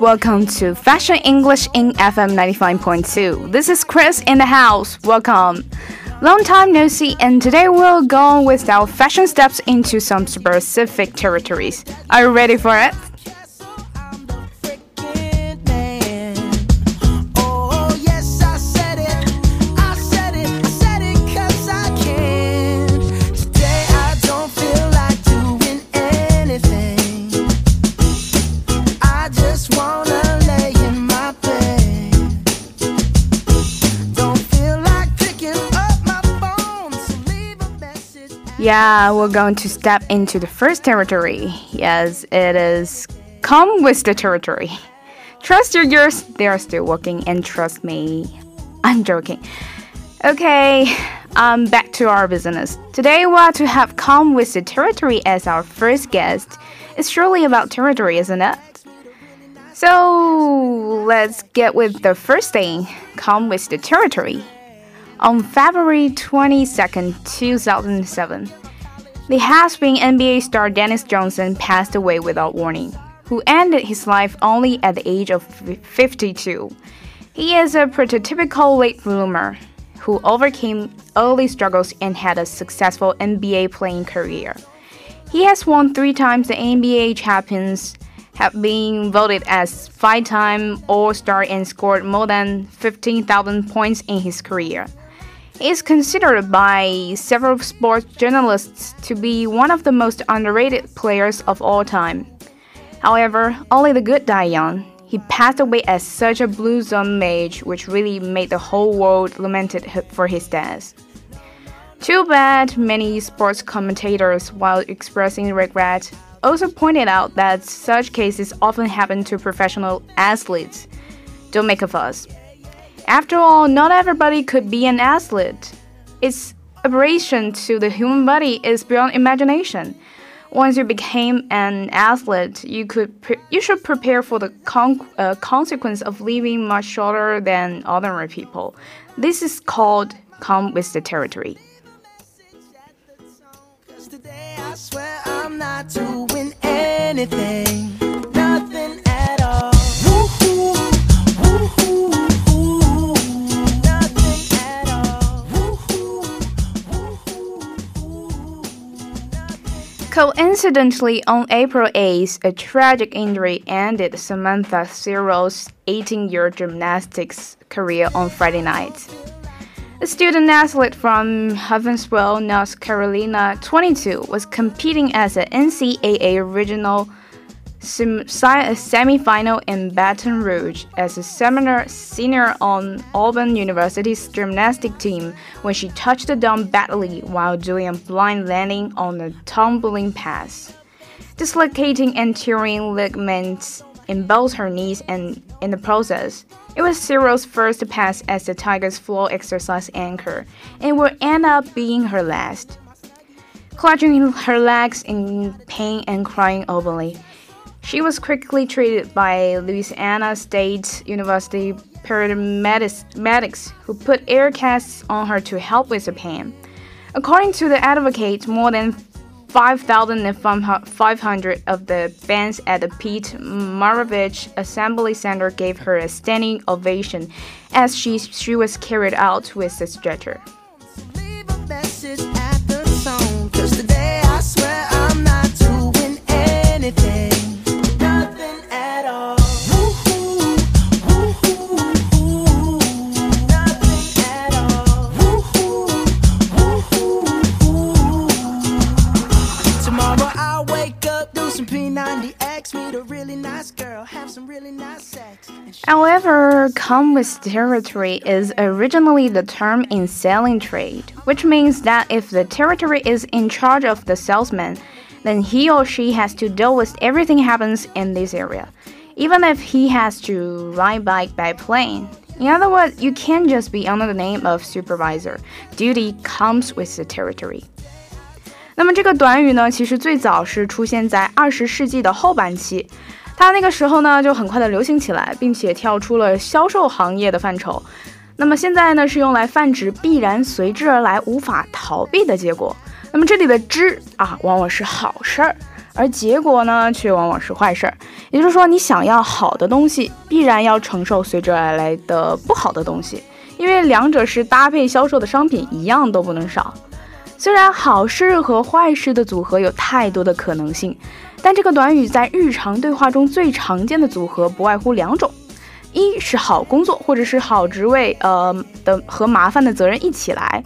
welcome to Fashion English in FM 95.2. This is Chris in the house. Welcome. Long time no see, and today we'll go with our fashion steps into some specific territories. Are you ready for it? Yeah, we're going to step into the first territory. Yes, it is come with the territory. Trust your ears, they are still working, and trust me, I'm joking. Okay, um, back to our business. Today we are to have come with the territory as our first guest. It's surely about territory, isn't it? So let's get with the first thing. Come with the territory. On February 22nd, 2007, the has-been NBA star Dennis Johnson passed away without warning, who ended his life only at the age of 52. He is a prototypical late bloomer who overcame early struggles and had a successful NBA playing career. He has won three times the NBA champions, have been voted as five-time All-Star and scored more than 15,000 points in his career is considered by several sports journalists to be one of the most underrated players of all time. However, only the good die young. He passed away at such a bluesome mage, which really made the whole world lamented for his death. Too bad, many sports commentators, while expressing regret, also pointed out that such cases often happen to professional athletes. Don't make a fuss. After all, not everybody could be an athlete. Its aberration to the human body is beyond imagination. Once you became an athlete, you could you should prepare for the con uh, consequence of living much shorter than ordinary people. This is called come with the territory. Coincidentally, on April 8th, a tragic injury ended Samantha Cerio's 18 year gymnastics career on Friday night. A student athlete from Huntsville, North Carolina, 22, was competing as an NCAA regional semi-final in Baton Rouge as a senior on Auburn University's gymnastic team when she touched the down badly while doing a blind landing on a tumbling pass, dislocating anterior ligaments in both her knees and in the process. It was Cerio's first pass as the Tigers' floor exercise anchor and will end up being her last. Clutching her legs in pain and crying openly, she was quickly treated by Louisiana State University paramedics who put air casts on her to help with the pain. According to the advocate, more than 5,500 of the fans at the Pete Maravich Assembly Center gave her a standing ovation as she, she was carried out with a stretcher. However, come with territory is originally the term in selling trade, which means that if the territory is in charge of the salesman, then he or she has to deal with everything happens in this area, even if he has to ride bike by plane. In other words, you can't just be under the name of supervisor. Duty comes with the territory. 那么这个短语呢，其实最早是出现在二十世纪的后半期。它那个时候呢就很快的流行起来，并且跳出了销售行业的范畴。那么现在呢是用来泛指必然随之而来、无法逃避的结果。那么这里的之啊，往往是好事儿，而结果呢，却往往是坏事儿。也就是说，你想要好的东西，必然要承受随之而来的不好的东西，因为两者是搭配销售的商品，一样都不能少。虽然好事和坏事的组合有太多的可能性，但这个短语在日常对话中最常见的组合不外乎两种：一是好工作或者是好职位，呃的和麻烦的责任一起来；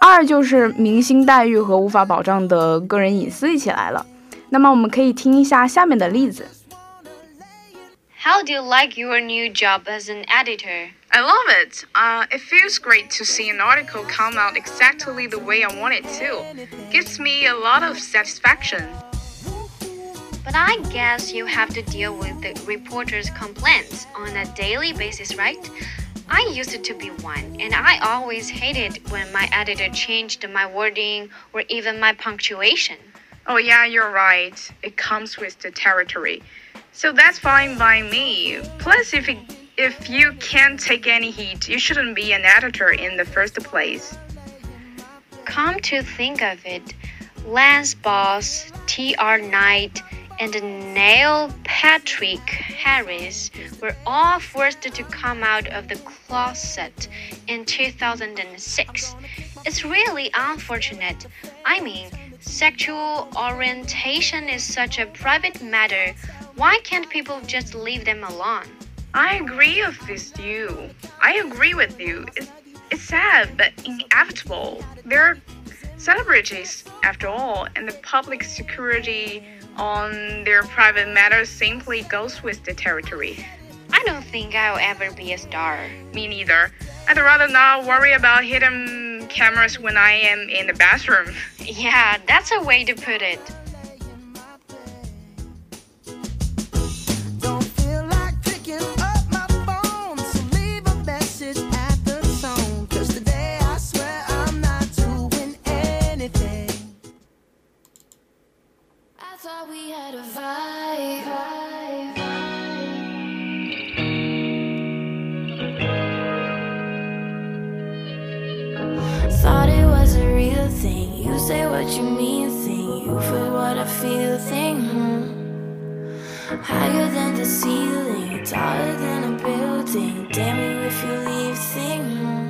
二就是明星待遇和无法保障的个人隐私一起来了。那么我们可以听一下下面的例子。How do you like your new job as an editor? I love it. Uh, it feels great to see an article come out exactly the way I want it to. Gives me a lot of satisfaction. But I guess you have to deal with the reporters' complaints on a daily basis, right? I used to be one, and I always hated when my editor changed my wording or even my punctuation. Oh, yeah, you're right. It comes with the territory. So that's fine by me. Plus, if, it, if you can't take any heat, you shouldn't be an editor in the first place. Come to think of it, Lance Bass, T.R. Knight, and Neil Patrick Harris were all forced to come out of the closet in 2006. It's really unfortunate. I mean, Sexual orientation is such a private matter. Why can't people just leave them alone? I agree with you. I agree with you. It's, it's sad, but inevitable. They're celebrities, after all, and the public security on their private matters simply goes with the territory. I don't think I'll ever be a star. Me neither. I'd rather not worry about hidden cameras when I am in the bathroom. Yeah, that's a way to put it. Higher than the ceiling, taller than a building. Damn you if you leave thing. Hmm.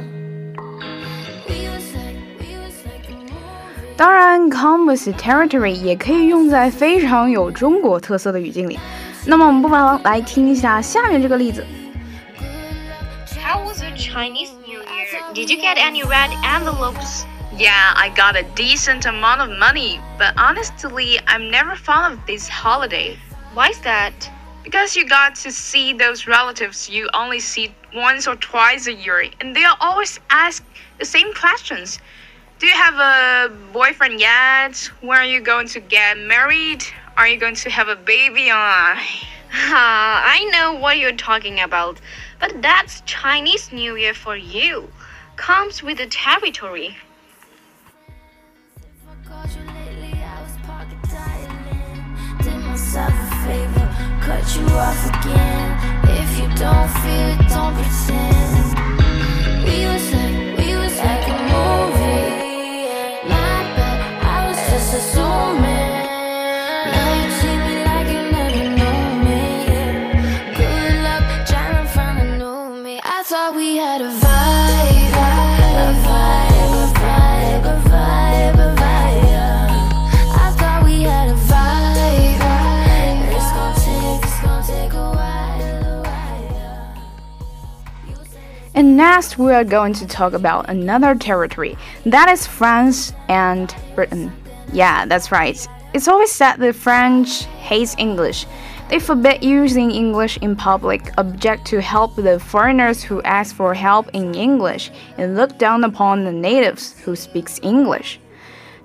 当然，come with territory 也可以用在非常有中国特色的语境里。那么我们不妨来听一下下面这个例子。How was your Chinese New Year? Did you get any red envelopes? Yeah, I got a decent amount of money, but honestly, I'm never fond of this holiday. Why's that? Because you got to see those relatives you only see once or twice a year, and they'll always ask the same questions. Do you have a boyfriend yet? When are you going to get married? Are you going to have a baby? Uh, I know what you're talking about, but that's Chinese New Year for you. Comes with the territory. Cut you off again. If you don't feel don't next, we are going to talk about another territory that is France and Britain. Yeah, that's right. It's always said that French hates English. They forbid using English in public, object to help the foreigners who ask for help in English, and look down upon the natives who speaks English.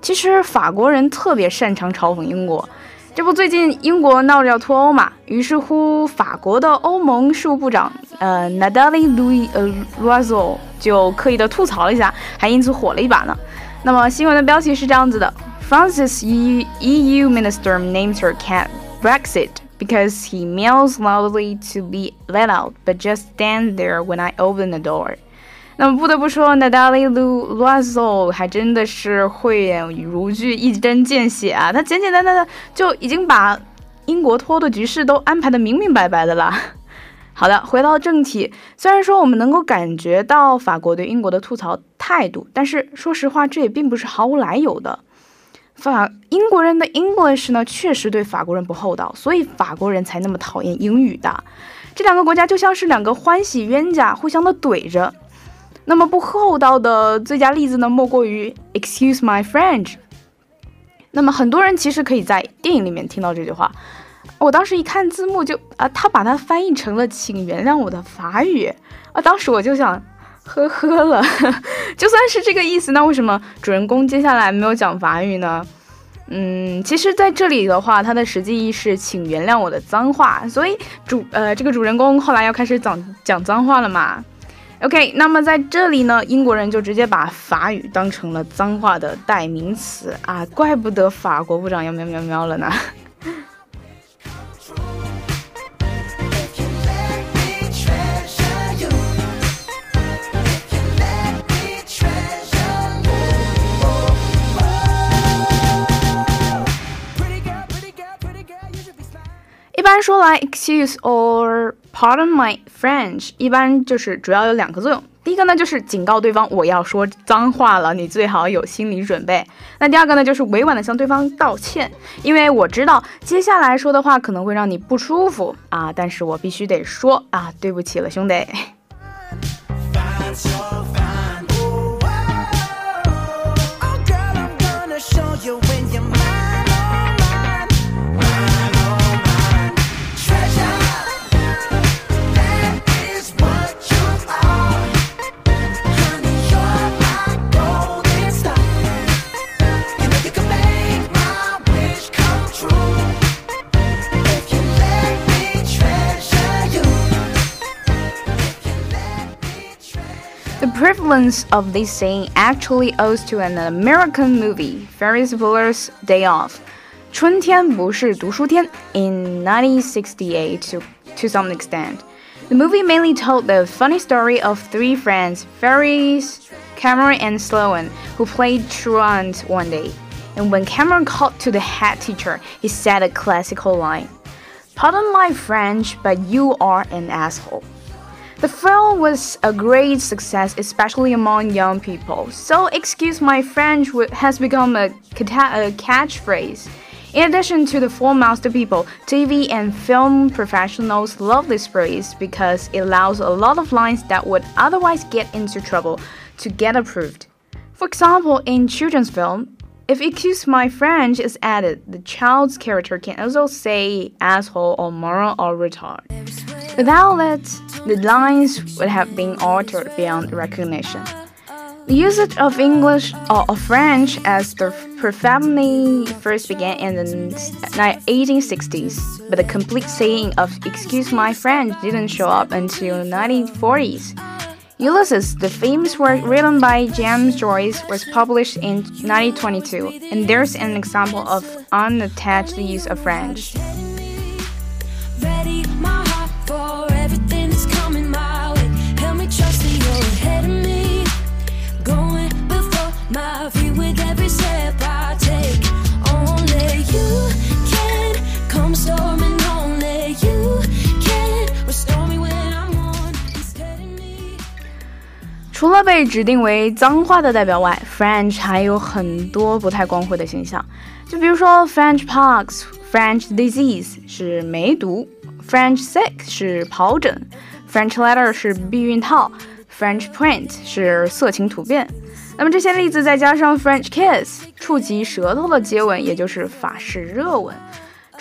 其实法国人特别擅长嘲讽英国。 这不，最近英国闹着要脱欧嘛，于是乎，法国的欧盟事务部长呃 Nathalie Loiseau 呃 l o i s o 就刻意的吐槽了一下，还因此火了一把呢。那么新闻的标题是这样子的：France's EU, EU minister names her cat Brexit because he meows loudly to be let out, but just stands there when I open the door. 那么不得不说，Natalie Lu l u a z o 还真的是慧眼如炬、一针见血啊！他简简单单的就已经把英国脱的局势都安排的明明白白的了。好的，回到正题，虽然说我们能够感觉到法国对英国的吐槽态度，但是说实话，这也并不是毫无来由的。法英国人的 English 呢，确实对法国人不厚道，所以法国人才那么讨厌英语的。这两个国家就像是两个欢喜冤家，互相的怼着。那么不厚道的最佳例子呢，莫过于 Excuse my French。那么很多人其实可以在电影里面听到这句话。我当时一看字幕就啊，他把它翻译成了“请原谅我的法语”啊，当时我就想呵呵了。就算是这个意思，那为什么主人公接下来没有讲法语呢？嗯，其实在这里的话，它的实际意是请原谅我的脏话，所以主呃这个主人公后来要开始讲讲脏话了嘛。OK，那么在这里呢，英国人就直接把法语当成了脏话的代名词啊，怪不得法国部长要喵喵喵了呢。说来，excuse or pardon my French，一般就是主要有两个作用。第一个呢，就是警告对方我要说脏话了，你最好有心理准备。那第二个呢，就是委婉的向对方道歉，因为我知道接下来说的话可能会让你不舒服啊，但是我必须得说啊，对不起了，兄弟。prevalence of this saying actually owes to an American movie, Ferris Bueller's Day Off. 春天不是读书天 in 1968 to, to some extent. The movie mainly told the funny story of three friends, Ferris, Cameron, and Sloane, who played truant one day. And when Cameron called to the head teacher, he said a classical line Pardon my French, but you are an asshole. The film was a great success, especially among young people. So, excuse my French has become a, catchphrase. In addition to the four master people, TV and film professionals love this phrase because it allows a lot of lines that would otherwise get into trouble to get approved. For example, in children's film, if excuse my French is added, the child's character can also say asshole or moron or retard. Without it, the lines would have been altered beyond recognition. The usage of English or of French as the family first began in the 1860s, but the complete saying of "excuse my French" didn't show up until the 1940s. Ulysses, the famous work written by James Joyce, was published in 1922, and there's an example of unattached use of French. French 除了被指定为脏话的代表外，French 还有很多不太光辉的形象。就比如说，French pox、French disease 是梅毒，French sick 是疱疹，French letter 是避孕套，French print 是色情图片。那么这些例子再加上 French kiss 触及舌头的接吻，也就是法式热吻。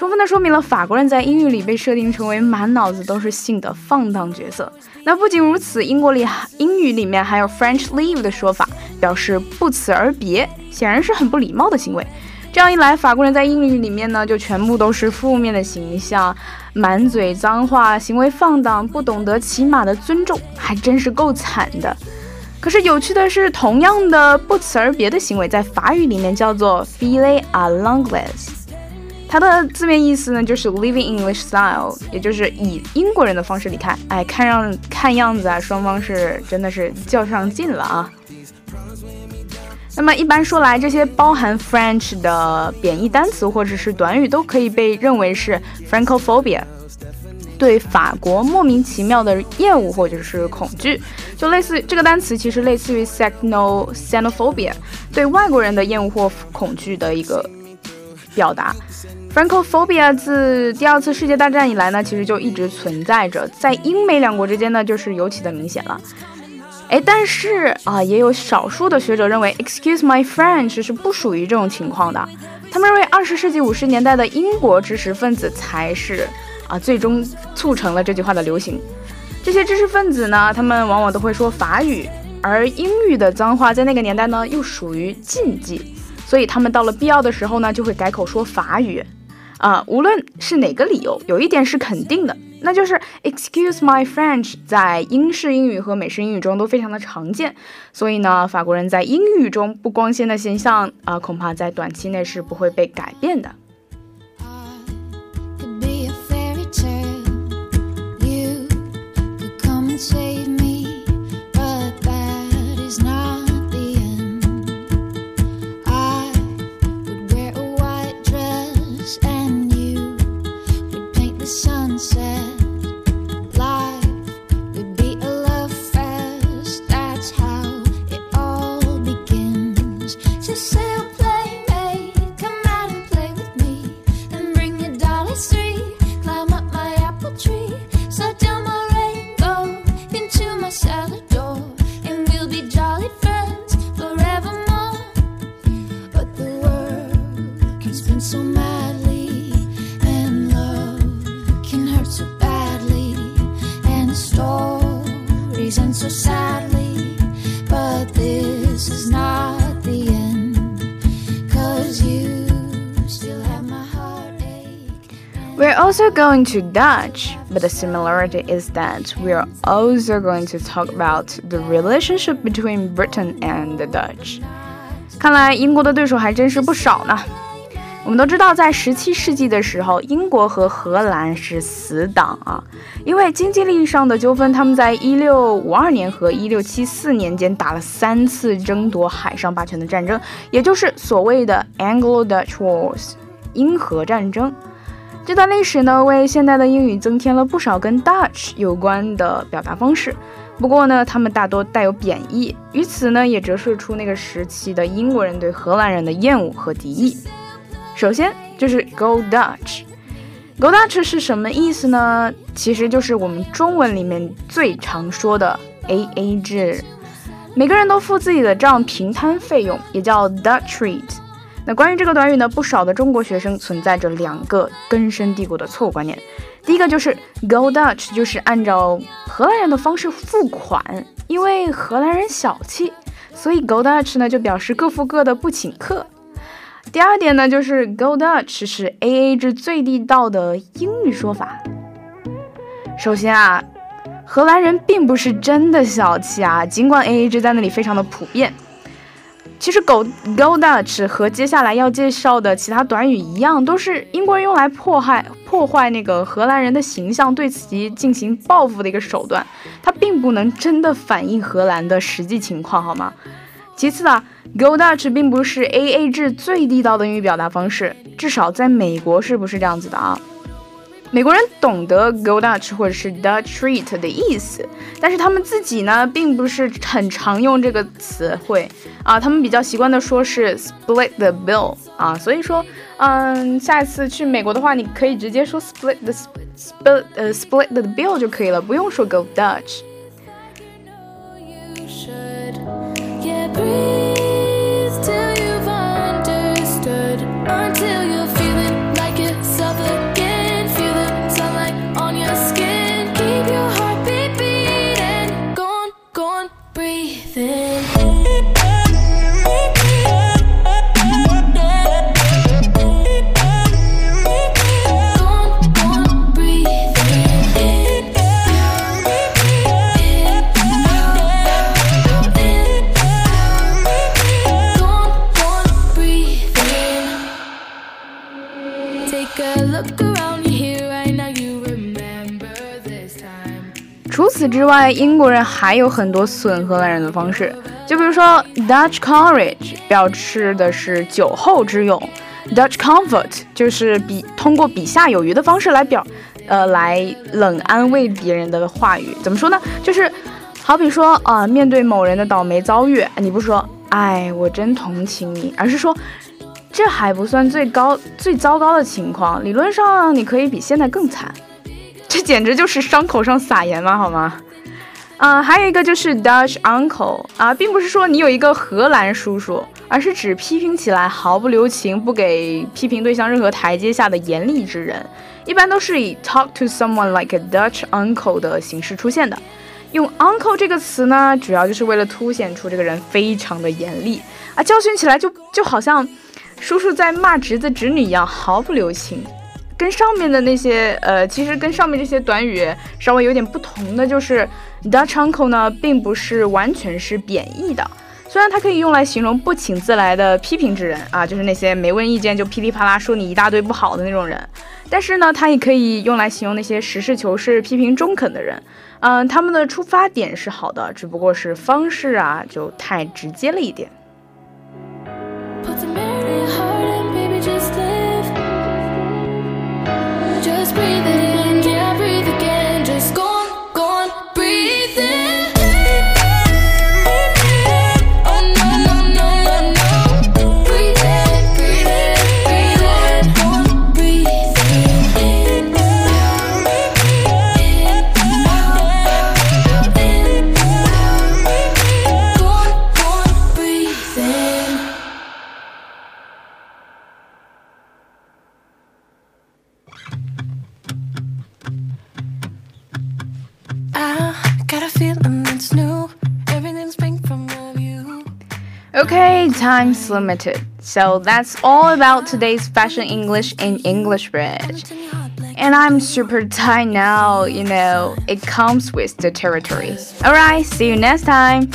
充分的说明了法国人在英语里被设定成为满脑子都是性的放荡角色。那不仅如此，英国里英语里面还有 French leave 的说法，表示不辞而别，显然是很不礼貌的行为。这样一来，法国人在英语里面呢就全部都是负面的形象，满嘴脏话，行为放荡，不懂得起码的尊重，还真是够惨的。可是有趣的是，同样的不辞而别的行为，在法语里面叫做 filer à l'anglaise。它的字面意思呢就是 living English style，也就是以英国人的方式离开。哎，看样看样子啊，双方是真的是较上劲了啊。那么一般说来，这些包含 French 的贬义单词或者是短语都可以被认为是 Francophobia，对法国莫名其妙的厌恶或者是恐惧，就类似这个单词其实类似于 Xeno Xenophobia，对外国人的厌恶或恐惧的一个表达。Francophobia 自第二次世界大战以来呢，其实就一直存在着，在英美两国之间呢，就是尤其的明显了。哎，但是啊，也有少数的学者认为，Excuse my French 是不属于这种情况的。他们认为，二十世纪五十年代的英国知识分子才是啊，最终促成了这句话的流行。这些知识分子呢，他们往往都会说法语，而英语的脏话在那个年代呢，又属于禁忌，所以他们到了必要的时候呢，就会改口说法语。啊，无论是哪个理由，有一点是肯定的。那就是 Excuse my French，在英式英语和美式英语中都非常的常见，所以呢，法国人在英语中不光鲜的形象啊，恐怕在短期内是不会被改变的。We're also going to Dutch, but the similarity is that we're also going to talk about the relationship between Britain and the Dutch. 看来英国的对手还真是不少呢。我们都知道，在十七世纪的时候，英国和荷兰是死党啊，因为经济利益上的纠纷，他们在一六五二年和一六七四年间打了三次争夺海上霸权的战争，也就是所谓的 Anglo-Dutch Wars，英荷战争。这段历史呢，为现代的英语增添了不少跟 Dutch 有关的表达方式。不过呢，他们大多带有贬义，于此呢，也折射出那个时期的英国人对荷兰人的厌恶和敌意。首先就是 Go Dutch。Go Dutch 是什么意思呢？其实就是我们中文里面最常说的 AA 制，每个人都付自己的账，平摊费用，也叫 Dutch Treat。关于这个短语呢，不少的中国学生存在着两个根深蒂固的错误观念。第一个就是 Go Dutch，就是按照荷兰人的方式付款，因为荷兰人小气，所以 Go Dutch 呢就表示各付各的，不请客。第二点呢，就是 Go Dutch 是 AA 制最地道的英语说法。首先啊，荷兰人并不是真的小气啊，尽管 AA 制在那里非常的普遍。其实，Go Go Dutch 和接下来要介绍的其他短语一样，都是英国人用来迫害、破坏那个荷兰人的形象，对其进行报复的一个手段。它并不能真的反映荷兰的实际情况，好吗？其次啊，Go Dutch 并不是 AA 制最地道的英语表达方式，至少在美国是不是这样子的啊？美国人懂得 go Dutch 或者是 Dutch treat 的意思，但是他们自己呢，并不是很常用这个词汇啊，他们比较习惯的说是 split the bill 啊，所以说，嗯，下一次去美国的话，你可以直接说 split the split 呃 split the bill 就可以了，不用说 go Dutch。Yeah, breathe till you've understood. 外，英国人还有很多损荷兰人的方式，就比如说 Dutch courage 表示的是酒后之勇，Dutch comfort 就是比通过比下有余的方式来表，呃，来冷安慰别人的话语。怎么说呢？就是好比说啊，面对某人的倒霉遭遇，你不说“哎，我真同情你”，而是说。这还不算最高最糟糕的情况，理论上你可以比现在更惨。这简直就是伤口上撒盐嘛，好吗？啊，还有一个就是 Dutch uncle 啊，并不是说你有一个荷兰叔叔，而是指批评起来毫不留情、不给批评对象任何台阶下的严厉之人。一般都是以 talk to someone like a Dutch uncle 的形式出现的。用 uncle 这个词呢，主要就是为了凸显出这个人非常的严厉啊，教训起来就就好像。叔叔在骂侄子侄女一样毫不留情，跟上面的那些呃，其实跟上面这些短语稍微有点不同的就是 Dutch uncle 呢，并不是完全是贬义的，虽然它可以用来形容不请自来的批评之人啊，就是那些没问意见就噼里啪啦说你一大堆不好的那种人，但是呢，它也可以用来形容那些实事求是、批评中肯的人，嗯，他们的出发点是好的，只不过是方式啊就太直接了一点。Time's limited. So that's all about today's fashion English in English Bridge. And I'm super tired now, you know, it comes with the territory. Alright, see you next time.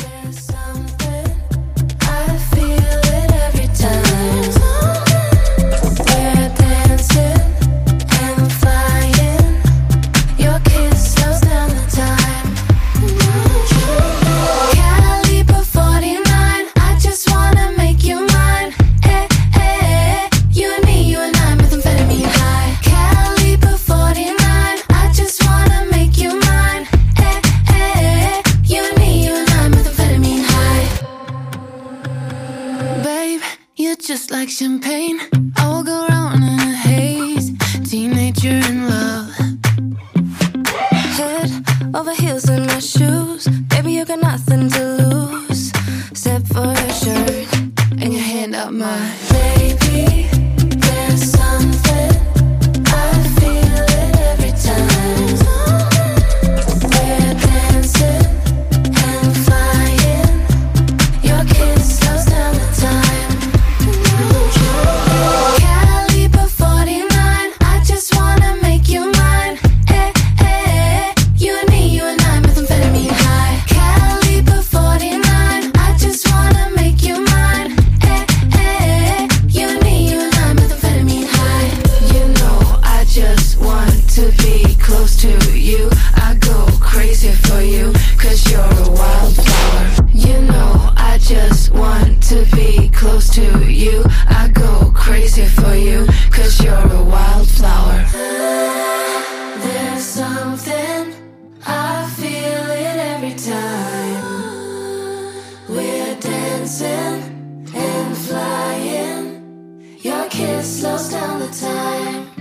Close to down the go